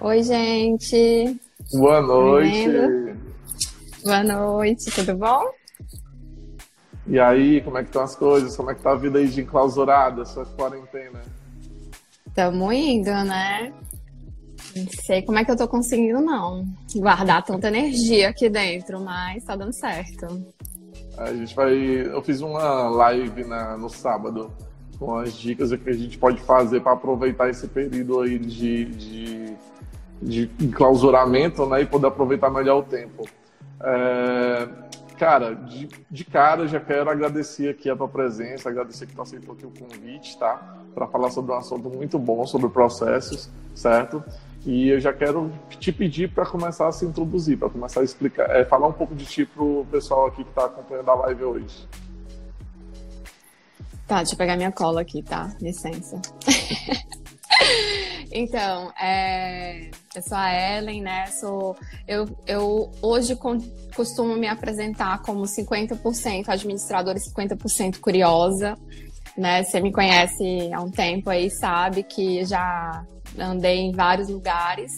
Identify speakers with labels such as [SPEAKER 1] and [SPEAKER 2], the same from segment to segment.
[SPEAKER 1] Oi, gente.
[SPEAKER 2] Boa noite.
[SPEAKER 1] Boa noite, tudo bom?
[SPEAKER 2] E aí, como é que estão as coisas? Como é que tá a vida aí de enclausurada, sua quarentena?
[SPEAKER 1] Tamo indo, né? Não sei como é que eu tô conseguindo, não. Guardar tanta energia aqui dentro, mas tá dando certo.
[SPEAKER 2] A gente vai. Eu fiz uma live na, no sábado com as dicas que a gente pode fazer para aproveitar esse período aí de, de, de enclausuramento né, e poder aproveitar melhor o tempo. É, cara, de, de cara já quero agradecer aqui a tua presença, agradecer que tu aceitou aqui o convite, tá? Para falar sobre um assunto muito bom, sobre processos, certo? E eu já quero te pedir para começar a se introduzir, para começar a explicar, é, falar um pouco de ti pro pessoal aqui que está acompanhando a live hoje.
[SPEAKER 1] Tá, deixa eu pegar minha cola aqui, tá? Licença. então, é... eu sou a Ellen, né? Sou... Eu, eu hoje costumo me apresentar como 50% administradora e 50% curiosa. Né? Você me conhece há um tempo aí, sabe que já andei em vários lugares.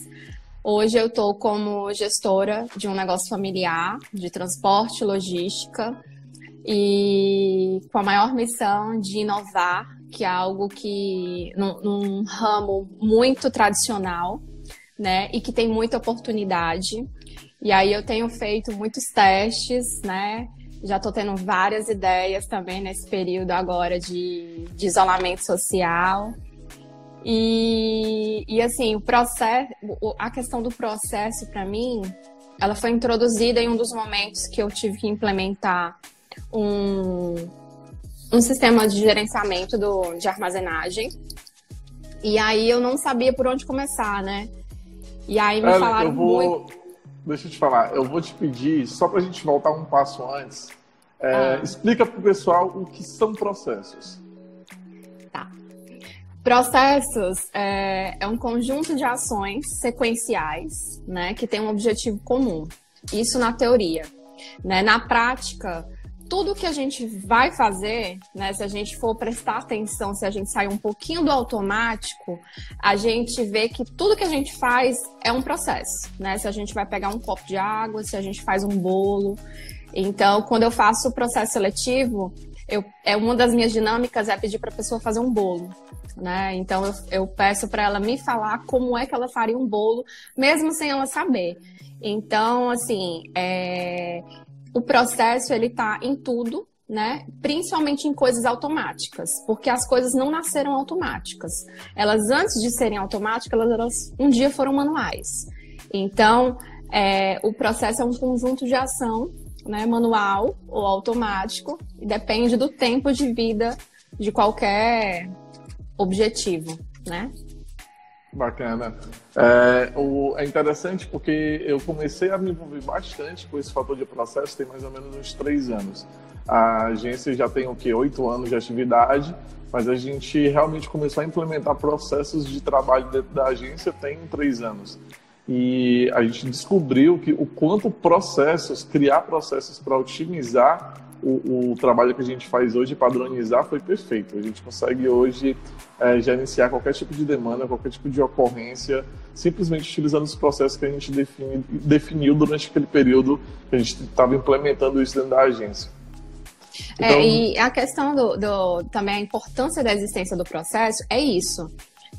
[SPEAKER 1] Hoje eu estou como gestora de um negócio familiar de transporte e logística e com a maior missão de inovar, que é algo que num, num ramo muito tradicional, né, e que tem muita oportunidade. E aí eu tenho feito muitos testes, né? Já estou tendo várias ideias também nesse período agora de, de isolamento social. E, e assim, o processo, a questão do processo para mim, ela foi introduzida em um dos momentos que eu tive que implementar um, um sistema de gerenciamento do, de armazenagem. E aí eu não sabia por onde começar, né? E aí me falaram
[SPEAKER 2] vou,
[SPEAKER 1] muito.
[SPEAKER 2] Deixa eu te falar, eu vou te pedir, só para a gente voltar um passo antes, é, ah. explica para o pessoal o que são processos.
[SPEAKER 1] Processos é, é, um conjunto de ações sequenciais, né, que tem um objetivo comum. Isso na teoria. Né? Na prática, tudo que a gente vai fazer, né, se a gente for prestar atenção, se a gente sair um pouquinho do automático, a gente vê que tudo que a gente faz é um processo, né? Se a gente vai pegar um copo de água, se a gente faz um bolo. Então, quando eu faço o processo seletivo, eu, é uma das minhas dinâmicas é pedir para a pessoa fazer um bolo né? Então eu, eu peço para ela me falar como é que ela faria um bolo, mesmo sem ela saber. Então, assim, é... o processo ele tá em tudo, né? Principalmente em coisas automáticas, porque as coisas não nasceram automáticas. Elas antes de serem automáticas, elas, elas um dia foram manuais. Então, é... o processo é um conjunto de ação, né? Manual ou automático, e depende do tempo de vida de qualquer objetivo, né?
[SPEAKER 2] Bacana. É, o, é interessante porque eu comecei a me envolver bastante com esse fator de processo tem mais ou menos uns três anos. A agência já tem o que oito anos de atividade, mas a gente realmente começou a implementar processos de trabalho dentro da agência tem três anos. E a gente descobriu que o quanto processos, criar processos para otimizar o, o, trabalho que a gente faz hoje, padronizar, foi perfeito. A gente consegue hoje é, gerenciar qualquer tipo de demanda, qualquer tipo de ocorrência, simplesmente utilizando os processos que a gente defini, definiu durante aquele período que a gente estava implementando isso dentro da agência.
[SPEAKER 1] É, então... É, e a questão do, do, também a importância da existência do processo é isso.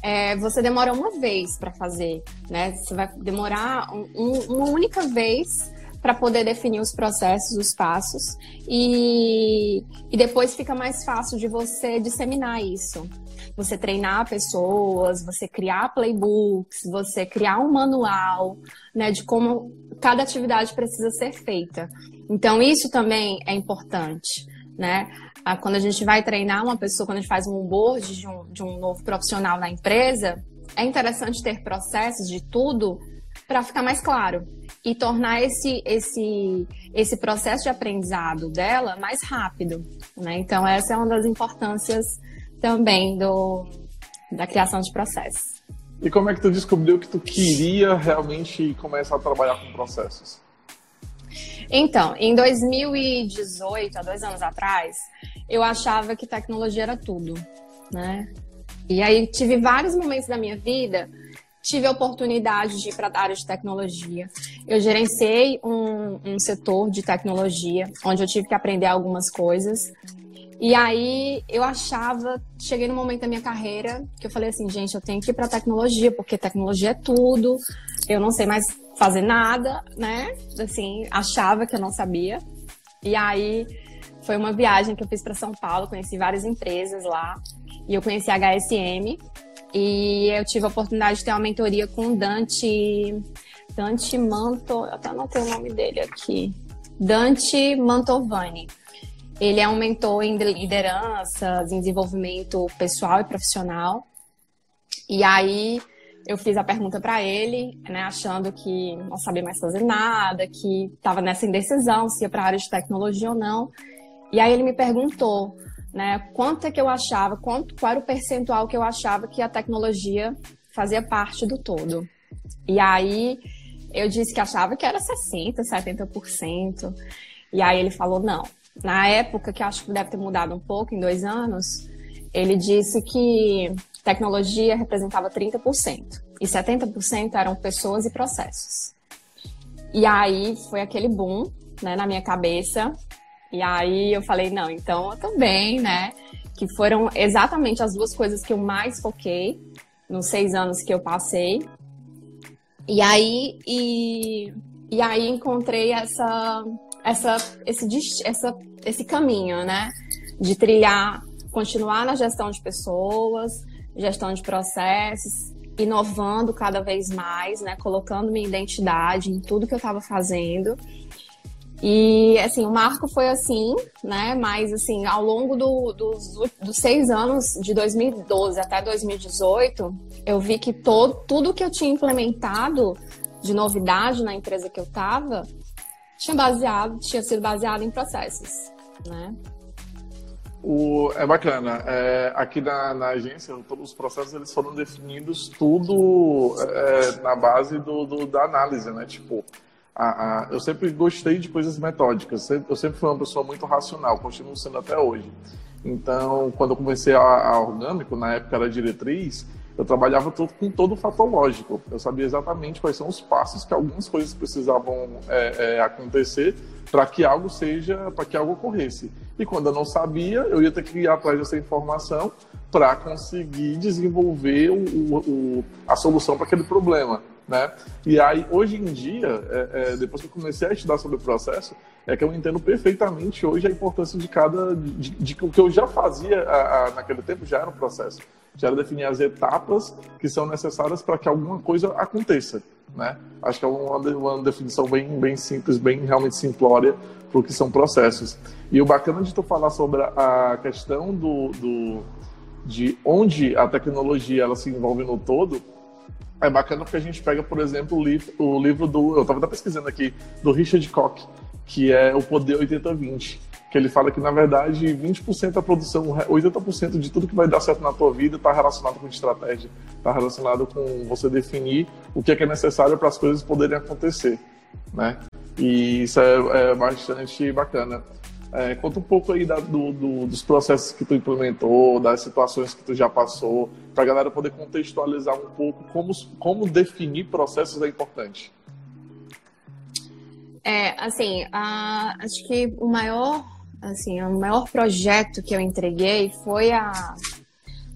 [SPEAKER 1] É, você demora uma vez para fazer, né? Você vai demorar um, um, uma única vez para poder definir os processos, os passos, e, e depois fica mais fácil de você disseminar isso. Você treinar pessoas, você criar playbooks, você criar um manual né, de como cada atividade precisa ser feita. Então, isso também é importante. Né? Ah, quando a gente vai treinar uma pessoa, quando a gente faz um onboard de um, de um novo profissional na empresa, é interessante ter processos de tudo para ficar mais claro e tornar esse, esse, esse processo de aprendizado dela mais rápido. Né? Então, essa é uma das importâncias também do, da criação de processos.
[SPEAKER 2] E como é que tu descobriu que tu queria realmente começar a trabalhar com processos?
[SPEAKER 1] Então, em 2018, há dois anos atrás, eu achava que tecnologia era tudo, né? E aí tive vários momentos da minha vida, tive a oportunidade de ir para a área de tecnologia. Eu gerenciei um, um setor de tecnologia, onde eu tive que aprender algumas coisas. E aí eu achava, cheguei no momento da minha carreira que eu falei assim, gente, eu tenho que ir para tecnologia, porque tecnologia é tudo. Eu não sei mais fazer nada, né? Assim, achava que eu não sabia. E aí foi uma viagem que eu fiz para São Paulo, conheci várias empresas lá. E eu conheci a HSM. E eu tive a oportunidade de ter uma mentoria com Dante. Dante Manto. Eu até anotei o nome dele aqui. Dante Mantovani. Ele é um mentor em lideranças, em desenvolvimento pessoal e profissional. E aí eu fiz a pergunta para ele, né, achando que não sabia mais fazer nada, que estava nessa indecisão se ia para a área de tecnologia ou não. E aí ele me perguntou, né, quanto é que eu achava, quanto, qual era o percentual que eu achava que a tecnologia fazia parte do todo. E aí eu disse que achava que era 60, 70%. E aí ele falou não, na época, que acho que deve ter mudado um pouco, em dois anos, ele disse que tecnologia representava 30% e 70% eram pessoas e processos. E aí foi aquele boom né, na minha cabeça. E aí eu falei, não, então eu também, né? Que foram exatamente as duas coisas que eu mais foquei nos seis anos que eu passei. E aí, e, e aí encontrei essa, essa, esse, essa, esse caminho, né? De trilhar, continuar na gestão de pessoas, gestão de processos, inovando cada vez mais, né? Colocando minha identidade em tudo que eu estava fazendo. E, assim, o marco foi assim, né? Mas, assim, ao longo do, dos, dos seis anos, de 2012 até 2018, eu vi que todo, tudo que eu tinha implementado de novidade na empresa que eu estava tinha baseado, tinha sido baseado em processos, né?
[SPEAKER 2] O, é bacana. É, aqui na, na, agência, todos os processos eles foram definidos tudo é, na base do, do, da análise, né? Tipo, a, a, eu sempre gostei de coisas metódicas. Eu sempre fui uma pessoa muito racional, continuo sendo até hoje. Então, quando eu comecei a, a orgânico, na época era diretriz, eu trabalhava todo, com todo o fator lógico. Eu sabia exatamente quais são os passos que algumas coisas precisavam é, é, acontecer para que algo seja, para que algo ocorresse. E quando eu não sabia, eu ia ter que ir atrás dessa informação para conseguir desenvolver o, o, a solução para aquele problema. Né? E aí, hoje em dia, é, é, depois que eu comecei a estudar sobre o processo, é que eu entendo perfeitamente hoje a importância de cada. de, o que eu já fazia a, a, naquele tempo já era um processo já era definir as etapas que são necessárias para que alguma coisa aconteça. Né? Acho que é uma, uma definição bem, bem simples, bem realmente simplória para o que são processos. E o bacana de tu falar sobre a questão do, do, de onde a tecnologia ela se envolve no todo, é bacana porque a gente pega, por exemplo, o livro, o livro do. Eu estava pesquisando aqui, do Richard Koch, que é O Poder 80-20 que ele fala que, na verdade, 20% da produção, 80% de tudo que vai dar certo na tua vida está relacionado com estratégia, está relacionado com você definir o que é, que é necessário para as coisas poderem acontecer, né? E isso é, é bastante bacana. É, conta um pouco aí da, do, do, dos processos que tu implementou, das situações que tu já passou, para a galera poder contextualizar um pouco como, como definir processos é importante.
[SPEAKER 1] É, assim, a, acho que o maior assim, o maior projeto que eu entreguei foi a,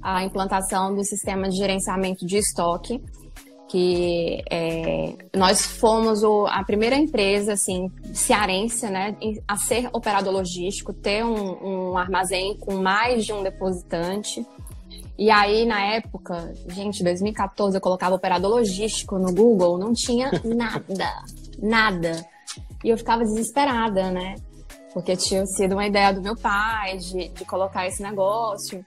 [SPEAKER 1] a implantação do sistema de gerenciamento de estoque, que é, nós fomos o, a primeira empresa assim cearense né, a ser operador logístico, ter um, um armazém com mais de um depositante. E aí, na época, gente, 2014, eu colocava operador logístico no Google, não tinha nada, nada. E eu ficava desesperada, né? porque tinha sido uma ideia do meu pai de, de colocar esse negócio.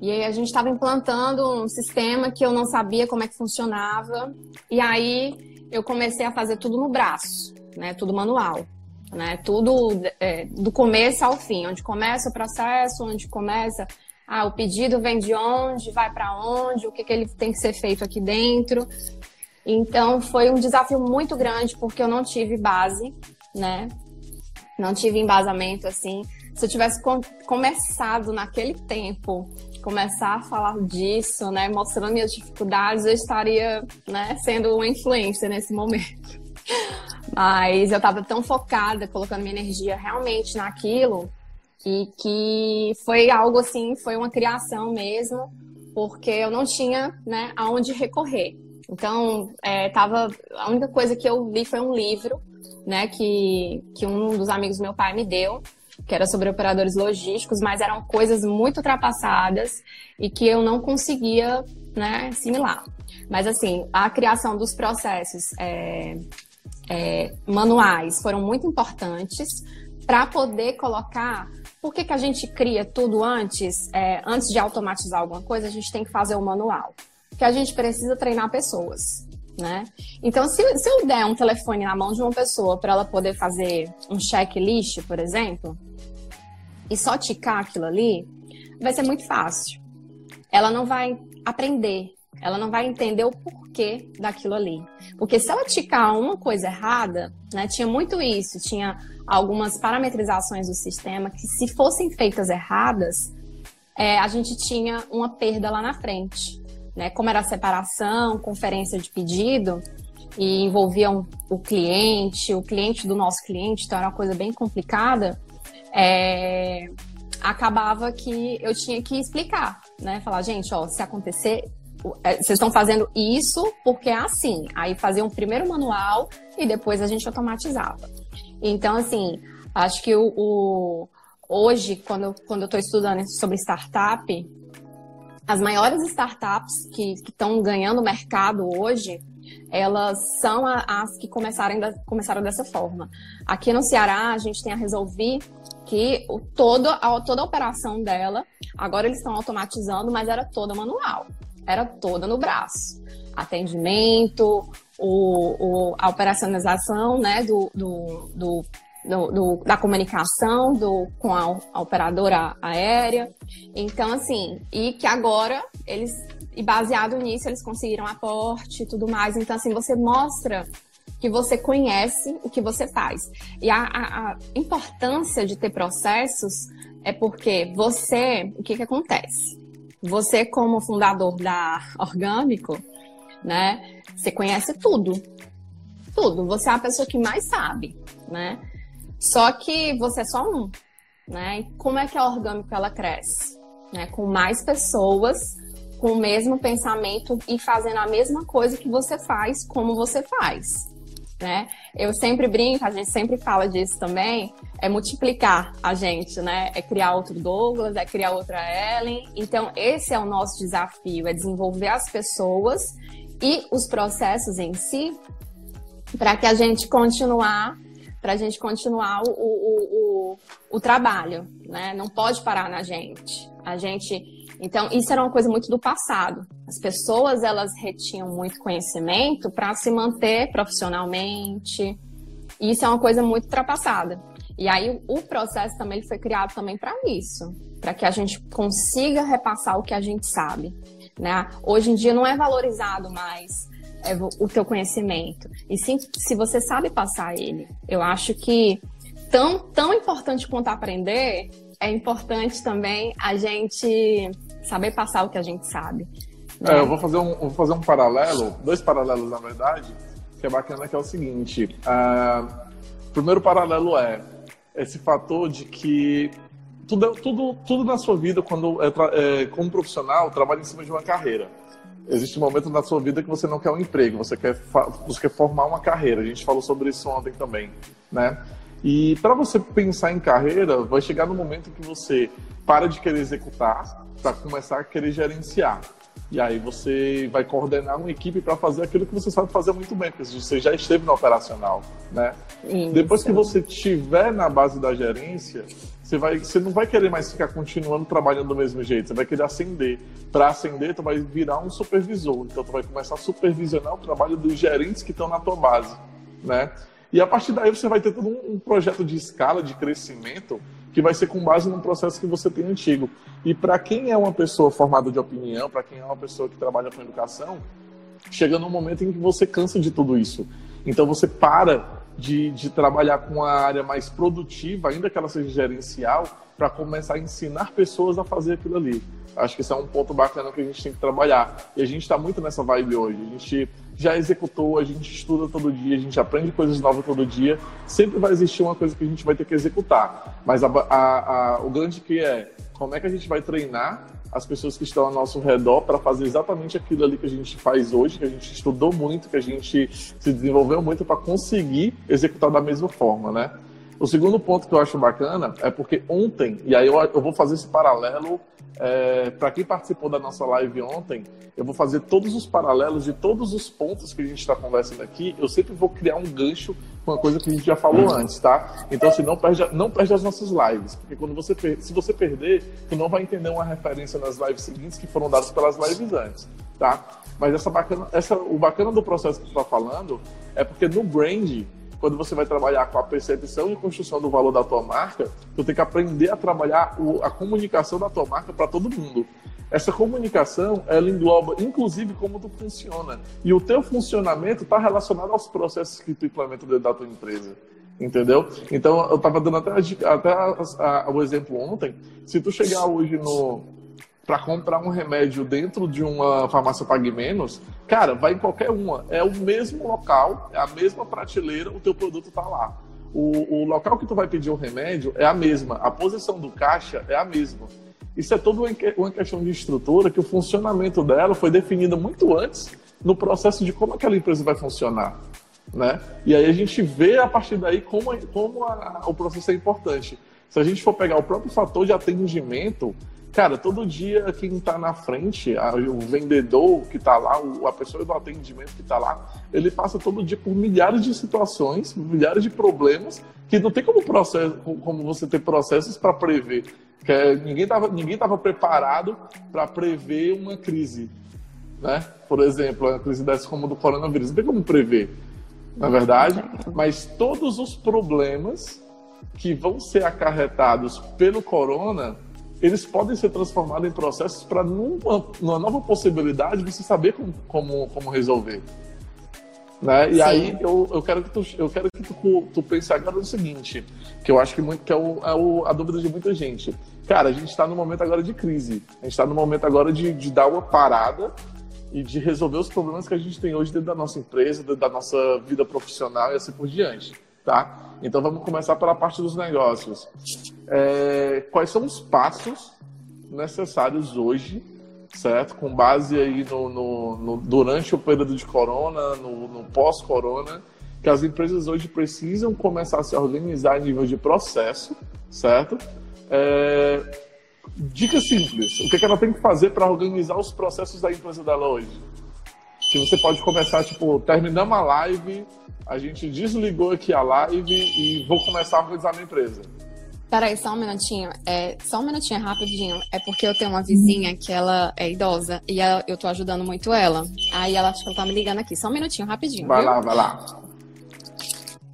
[SPEAKER 1] E aí a gente estava implantando um sistema que eu não sabia como é que funcionava. E aí eu comecei a fazer tudo no braço, né? Tudo manual, né? Tudo é, do começo ao fim, onde começa o processo, onde começa ah, o pedido vem de onde, vai para onde, o que, que ele tem que ser feito aqui dentro. Então foi um desafio muito grande porque eu não tive base, né? não tive embasamento assim. Se eu tivesse com, começado naquele tempo, começar a falar disso, né, mostrando minhas dificuldades, eu estaria, né, sendo uma influência nesse momento. Mas eu estava tão focada, colocando minha energia realmente naquilo, e que foi algo assim, foi uma criação mesmo, porque eu não tinha, né, aonde recorrer. Então, é, tava, a única coisa que eu li foi um livro, né, que, que um dos amigos do meu pai me deu, que era sobre operadores logísticos, mas eram coisas muito ultrapassadas e que eu não conseguia, né, assimilar. Mas, assim, a criação dos processos é, é, manuais foram muito importantes para poder colocar. Por que, que a gente cria tudo antes? É, antes de automatizar alguma coisa, a gente tem que fazer o manual. Porque a gente precisa treinar pessoas. Né? Então, se, se eu der um telefone na mão de uma pessoa para ela poder fazer um checklist, por exemplo, e só ticar aquilo ali, vai ser muito fácil. Ela não vai aprender, ela não vai entender o porquê daquilo ali. Porque se ela ticar uma coisa errada, né, tinha muito isso, tinha algumas parametrizações do sistema que, se fossem feitas erradas, é, a gente tinha uma perda lá na frente. Né? Como era separação, conferência de pedido, e envolviam o cliente, o cliente do nosso cliente, então era uma coisa bem complicada, é, acabava que eu tinha que explicar, né? Falar, gente, ó, se acontecer é, vocês estão fazendo isso porque é assim. Aí fazia um primeiro manual e depois a gente automatizava. Então, assim, acho que o, o hoje, quando, quando eu estou estudando sobre startup, as maiores startups que estão ganhando mercado hoje, elas são as que começaram, começaram dessa forma. Aqui no Ceará, a gente tem a Resolvi, que o, todo, a, toda a operação dela, agora eles estão automatizando, mas era toda manual era toda no braço. Atendimento, o, o a operacionalização né, do, do, do, do, da comunicação do, com a, a operadora aérea. Então, assim, e que agora eles, e baseado nisso, eles conseguiram aporte e tudo mais. Então, assim, você mostra que você conhece o que você faz. E a, a, a importância de ter processos é porque você, o que, que acontece? Você, como fundador da Orgânico, né? Você conhece tudo. Tudo. Você é a pessoa que mais sabe, né? Só que você é só um, né? E como é que a Orgânico ela cresce? Né? Com mais pessoas com o mesmo pensamento e fazendo a mesma coisa que você faz, como você faz né? Eu sempre brinco, a gente sempre fala disso também, é multiplicar a gente, né? É criar outro Douglas, é criar outra Ellen. Então, esse é o nosso desafio, é desenvolver as pessoas e os processos em si para que a gente continuar para a gente continuar o, o, o, o, trabalho, né? Não pode parar na gente. A gente então, isso era uma coisa muito do passado. As pessoas, elas retinham muito conhecimento para se manter profissionalmente. Isso é uma coisa muito ultrapassada. E aí, o processo também foi criado também para isso. Para que a gente consiga repassar o que a gente sabe. Né? Hoje em dia não é valorizado mais o teu conhecimento. E sim, se você sabe passar ele. Eu acho que tão, tão importante quanto aprender, é importante também a gente saber passar o que a gente sabe.
[SPEAKER 2] Né? É, eu vou fazer, um, vou fazer um paralelo, dois paralelos na verdade, que é bacana, que é o seguinte. Uh, primeiro paralelo é esse fator de que tudo, tudo, tudo na sua vida, quando é, é, como profissional, trabalha em cima de uma carreira. Existe um momento na sua vida que você não quer um emprego, você quer, você quer formar uma carreira. A gente falou sobre isso ontem também, né? E para você pensar em carreira, vai chegar no momento que você para de querer executar para começar a querer gerenciar. E aí você vai coordenar uma equipe para fazer aquilo que você sabe fazer muito bem, porque você já esteve no operacional, né? Isso. Depois que você estiver na base da gerência, você, vai, você não vai querer mais ficar continuando trabalhando do mesmo jeito, você vai querer ascender. Para ascender, tu vai virar um supervisor, então tu vai começar a supervisionar o trabalho dos gerentes que estão na tua base, né? E a partir daí você vai ter todo um projeto de escala, de crescimento, que vai ser com base num processo que você tem antigo. E para quem é uma pessoa formada de opinião, para quem é uma pessoa que trabalha com educação, chega num momento em que você cansa de tudo isso. Então você para de, de trabalhar com a área mais produtiva, ainda que ela seja gerencial, para começar a ensinar pessoas a fazer aquilo ali. Acho que isso é um ponto bacana que a gente tem que trabalhar. E a gente está muito nessa vibe hoje. A gente já executou, a gente estuda todo dia, a gente aprende coisas novas todo dia. Sempre vai existir uma coisa que a gente vai ter que executar. Mas a, a, a, o grande que é como é que a gente vai treinar as pessoas que estão ao nosso redor para fazer exatamente aquilo ali que a gente faz hoje, que a gente estudou muito, que a gente se desenvolveu muito para conseguir executar da mesma forma, né? O segundo ponto que eu acho bacana é porque ontem, e aí eu, eu vou fazer esse paralelo é, para quem participou da nossa live ontem, eu vou fazer todos os paralelos de todos os pontos que a gente está conversando aqui. Eu sempre vou criar um gancho com uma coisa que a gente já falou antes, tá? Então, assim, não perde, não perde as nossas lives, porque quando você se você perder, tu não vai entender uma referência nas lives seguintes que foram dadas pelas lives antes, tá? Mas essa bacana, essa, o bacana do processo que tu está falando é porque no brand quando você vai trabalhar com a percepção e construção do valor da tua marca, tu tem que aprender a trabalhar o, a comunicação da tua marca para todo mundo. Essa comunicação, ela engloba, inclusive, como tu funciona. E o teu funcionamento está relacionado aos processos que tu implementa dentro da tua empresa. Entendeu? Então, eu estava dando até, até a, a, o exemplo ontem. Se tu chegar hoje no, para comprar um remédio dentro de uma farmácia Pague Menos, cara, vai em qualquer uma. É o mesmo local, é a mesma prateleira, o teu produto está lá. O, o, local que tu vai pedir o remédio é a mesma, a posição do caixa é a mesma. Isso é toda uma questão de estrutura que o funcionamento dela foi definido muito antes no processo de como aquela empresa vai funcionar. Né? E aí a gente vê a partir daí como, como a, o processo é importante. Se a gente for pegar o próprio fator de atendimento, Cara, todo dia quem está na frente, a, o vendedor que está lá, o, a pessoa do atendimento que está lá, ele passa todo dia por milhares de situações, milhares de problemas, que não tem como, processo, como você ter processos para prever. Que é, ninguém estava ninguém tava preparado para prever uma crise. Né? Por exemplo, a crise dessa como do coronavírus. Não tem como prever, na é verdade, mas todos os problemas que vão ser acarretados pelo corona eles podem ser transformados em processos para numa, numa, nova possibilidade você saber como, como, como resolver. Né? E Sim. aí eu, eu quero que, tu, eu quero que tu, tu pense agora no seguinte, que eu acho que, muito, que é, o, é o, a dúvida de muita gente. Cara, a gente está no momento agora de crise. A gente está no momento agora de, de dar uma parada e de resolver os problemas que a gente tem hoje dentro da nossa empresa, dentro da nossa vida profissional e assim por diante tá? Então vamos começar pela parte dos negócios. É, quais são os passos necessários hoje, certo? Com base aí no, no, no durante o período de corona, no, no pós-corona, que as empresas hoje precisam começar a se organizar em nível de processo, certo? É, dica simples: o que, é que ela tem que fazer para organizar os processos da empresa dela hoje? Que você pode começar, tipo, terminamos a live, a gente desligou aqui a live e vou começar a organizar a minha empresa.
[SPEAKER 1] Peraí, só um minutinho. É, só um minutinho, rapidinho. É porque eu tenho uma vizinha que ela é idosa e ela, eu tô ajudando muito ela. Aí ela acho que ela tá me ligando aqui. Só um minutinho, rapidinho.
[SPEAKER 2] Vai
[SPEAKER 1] viu?
[SPEAKER 2] lá, vai lá.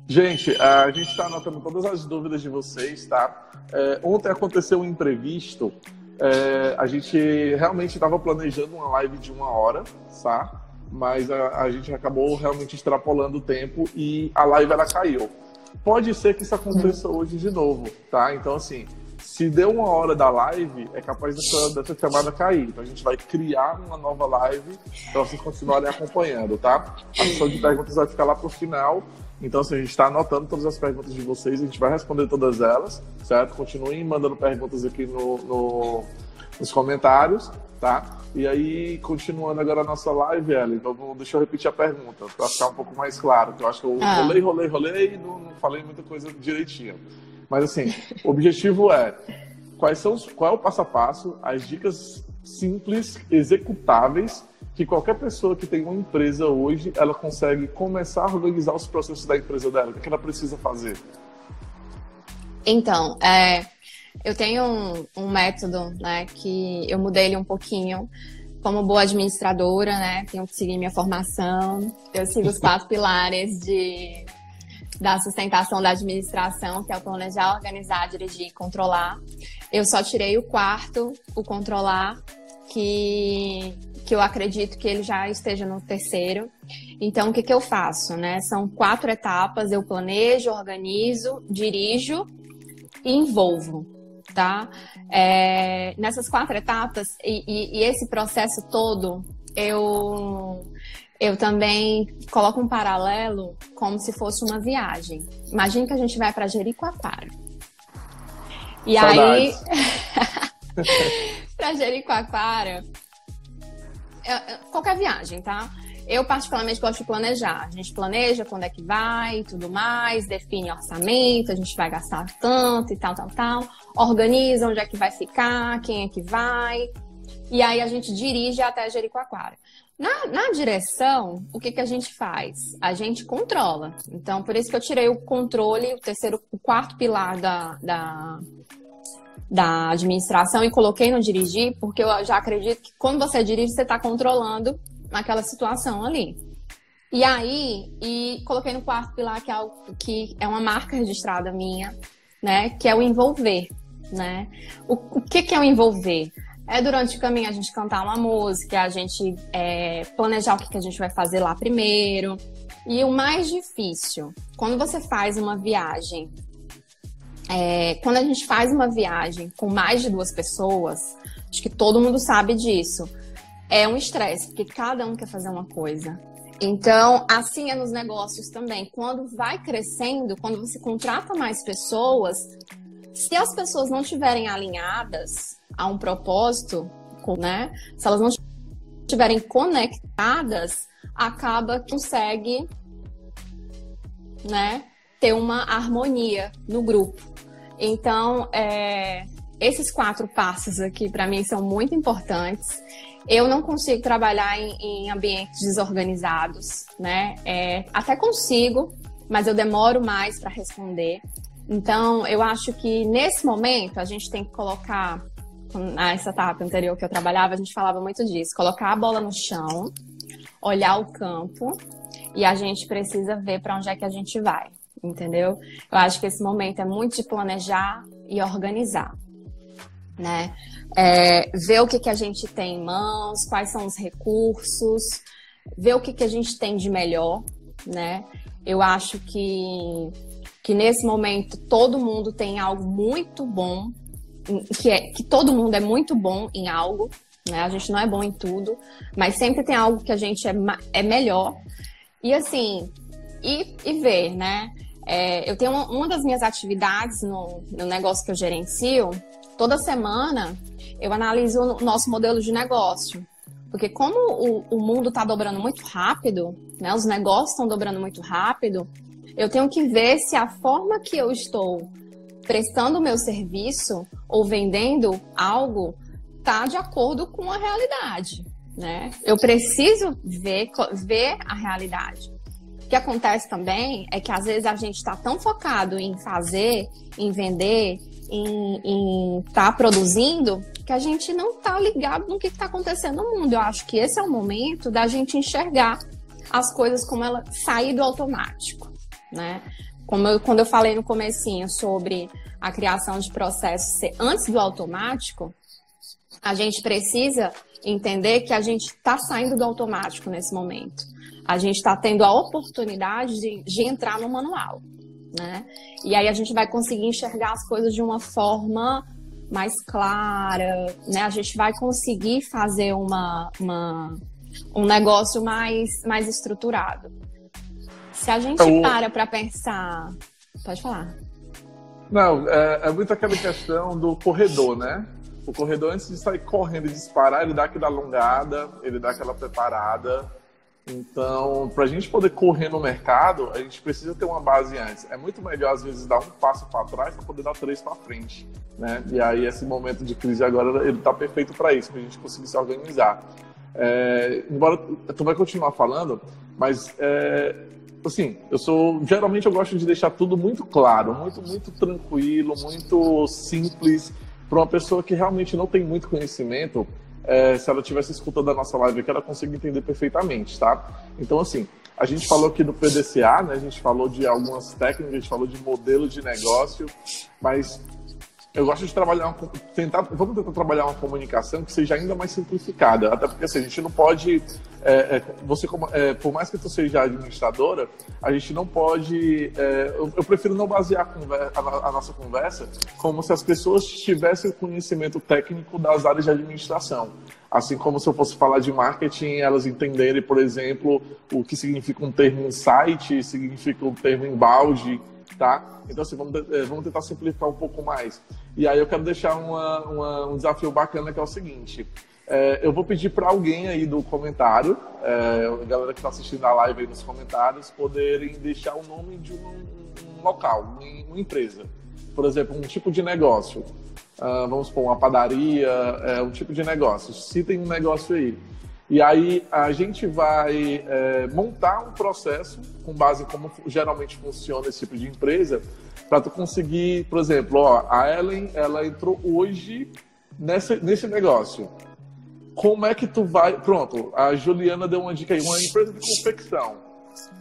[SPEAKER 2] Gente, a gente está anotando todas as dúvidas de vocês, tá? É, ontem aconteceu um imprevisto. É, a gente realmente estava planejando uma live de uma hora, tá? mas a, a, gente acabou realmente extrapolando o tempo e a live ela caiu. Pode ser que isso aconteça uhum. hoje de novo, tá? Então, assim, se deu uma hora da live, é capaz dessa, dessa chamada cair. Então, a gente vai criar uma nova live para vocês continuarem acompanhando, tá? A sessão de perguntas vai ficar lá pro final. Então, assim, a gente está anotando todas as perguntas de vocês, a gente vai responder todas elas, certo? Continuem mandando perguntas aqui no, no nos comentários, tá? E aí, continuando agora a nossa live, Ellen, então deixa eu repetir a pergunta, para ficar um pouco mais claro, que eu acho que eu ah. rolei, rolei, rolei e não, não falei muita coisa direitinho. Mas assim, o objetivo é quais são os, qual é o passo a passo, as dicas simples, executáveis, que qualquer pessoa que tem uma empresa hoje, ela consegue começar a organizar os processos da empresa dela. O que ela precisa fazer?
[SPEAKER 1] Então, é, eu tenho um, um método, né, que eu mudei ele um pouquinho. Como boa administradora, né, tenho que seguir minha formação. Eu sigo os quatro pilares de da sustentação da administração, que é o planejar, organizar, dirigir e controlar. Eu só tirei o quarto, o controlar, que, que eu acredito que ele já esteja no terceiro. Então, o que, que eu faço? Né? São quatro etapas: eu planejo, organizo, dirijo e envolvo. Tá? É, nessas quatro etapas, e, e, e esse processo todo, eu, eu também coloco um paralelo como se fosse uma viagem. Imagina que a gente vai para Jericoacoara. E Saudades. aí, para Jericoacoara, é, é, qualquer viagem, tá? Eu, particularmente, gosto de planejar. A gente planeja quando é que vai e tudo mais, define orçamento, a gente vai gastar tanto e tal, tal, tal. Organiza onde é que vai ficar, quem é que vai. E aí a gente dirige até Jericoacoara. Na, na direção, o que, que a gente faz? A gente controla. Então, por isso que eu tirei o controle, o terceiro, o quarto pilar da, da, da administração e coloquei no dirigir, porque eu já acredito que quando você dirige, você está controlando naquela situação ali. E aí, e coloquei no quarto pilar que é, algo, que é uma marca registrada minha, né? Que é o envolver, né? O, o que, que é o envolver? É durante o caminho a gente cantar uma música, a gente é, planejar o que, que a gente vai fazer lá primeiro. E o mais difícil, quando você faz uma viagem, é, quando a gente faz uma viagem com mais de duas pessoas, acho que todo mundo sabe disso é um estresse, porque cada um quer fazer uma coisa. Então, assim é nos negócios também. Quando vai crescendo, quando você contrata mais pessoas, se as pessoas não estiverem alinhadas a um propósito, né? Se elas não estiverem conectadas, acaba que consegue, né, ter uma harmonia no grupo. Então, é, esses quatro passos aqui para mim são muito importantes. Eu não consigo trabalhar em, em ambientes desorganizados, né? É, até consigo, mas eu demoro mais para responder. Então, eu acho que nesse momento a gente tem que colocar, nessa etapa anterior que eu trabalhava, a gente falava muito disso, colocar a bola no chão, olhar o campo e a gente precisa ver para onde é que a gente vai, entendeu? Eu acho que esse momento é muito de planejar e organizar, né? é, ver o que, que a gente tem em mãos, quais são os recursos, ver o que, que a gente tem de melhor, né? Eu acho que, que nesse momento todo mundo tem algo muito bom, que, é, que todo mundo é muito bom em algo, né? A gente não é bom em tudo, mas sempre tem algo que a gente é, é melhor. E assim, e, e ver, né? É, eu tenho uma, uma, das minhas atividades no, no negócio que eu gerencio, toda semana eu analiso o nosso modelo de negócio. Porque como o, o mundo está dobrando muito rápido, né, os negócios estão dobrando muito rápido, eu tenho que ver se a forma que eu estou prestando o meu serviço ou vendendo algo está de acordo com a realidade. Né? Eu preciso ver, ver a realidade. O que acontece também é que às vezes a gente está tão focado em fazer, em vender, em estar tá produzindo, que a gente não está ligado no que está acontecendo no mundo. Eu acho que esse é o momento da gente enxergar as coisas como ela sair do automático, né? Como eu, quando eu falei no comecinho sobre a criação de processos ser antes do automático, a gente precisa entender que a gente está saindo do automático nesse momento. A gente está tendo a oportunidade de, de entrar no manual né? E aí a gente vai conseguir enxergar as coisas de uma forma mais clara, né? A gente vai conseguir fazer uma, uma um negócio mais, mais estruturado. Se a gente então, para para pensar, pode falar.
[SPEAKER 2] Não, é, é muito aquela questão do corredor, né? O corredor, antes de sair correndo e disparar, ele dá aquela alongada, ele dá aquela preparada então, para a gente poder correr no mercado, a gente precisa ter uma base antes. É muito melhor, às vezes, dar um passo para trás para poder dar três para frente. Né? E aí, esse momento de crise agora, ele está perfeito para isso, para a gente conseguir se organizar. É, embora tu vai continuar falando, mas é, assim, eu sou geralmente eu gosto de deixar tudo muito claro, muito muito tranquilo, muito simples para uma pessoa que realmente não tem muito conhecimento é, se ela estivesse escutando a nossa live aqui, ela consegue entender perfeitamente, tá? Então, assim, a gente falou aqui do PDCA, né? A gente falou de algumas técnicas, a gente falou de modelo de negócio, mas eu gosto de trabalhar, tentar, vamos tentar trabalhar uma comunicação que seja ainda mais simplificada, até porque assim, a gente não pode, é, é, você é, por mais que tu seja administradora, a gente não pode, é, eu, eu, prefiro não basear a, conversa, a, a, nossa conversa como se as pessoas tivessem o conhecimento técnico das áreas de administração. Assim como se eu fosse falar de marketing, elas entenderem, por exemplo, o que significa um termo insight, significa um termo embalde, tá? Então, assim, vamos, é, vamos tentar simplificar um pouco mais. E aí eu quero deixar uma, uma, um desafio bacana que é o seguinte. É, eu vou pedir para alguém aí do comentário, é, a galera que está assistindo a live aí nos comentários, poderem deixar o nome de um, um local, uma empresa. Por exemplo, um tipo de negócio. Uh, vamos supor, uma padaria, é, um tipo de negócio. Citem um negócio aí. E aí a gente vai é, montar um processo com base em como geralmente funciona esse tipo de empresa, para tu conseguir, por exemplo, ó, a Ellen, ela entrou hoje nessa, nesse negócio. Como é que tu vai. Pronto, a Juliana deu uma dica aí, uma empresa de confecção,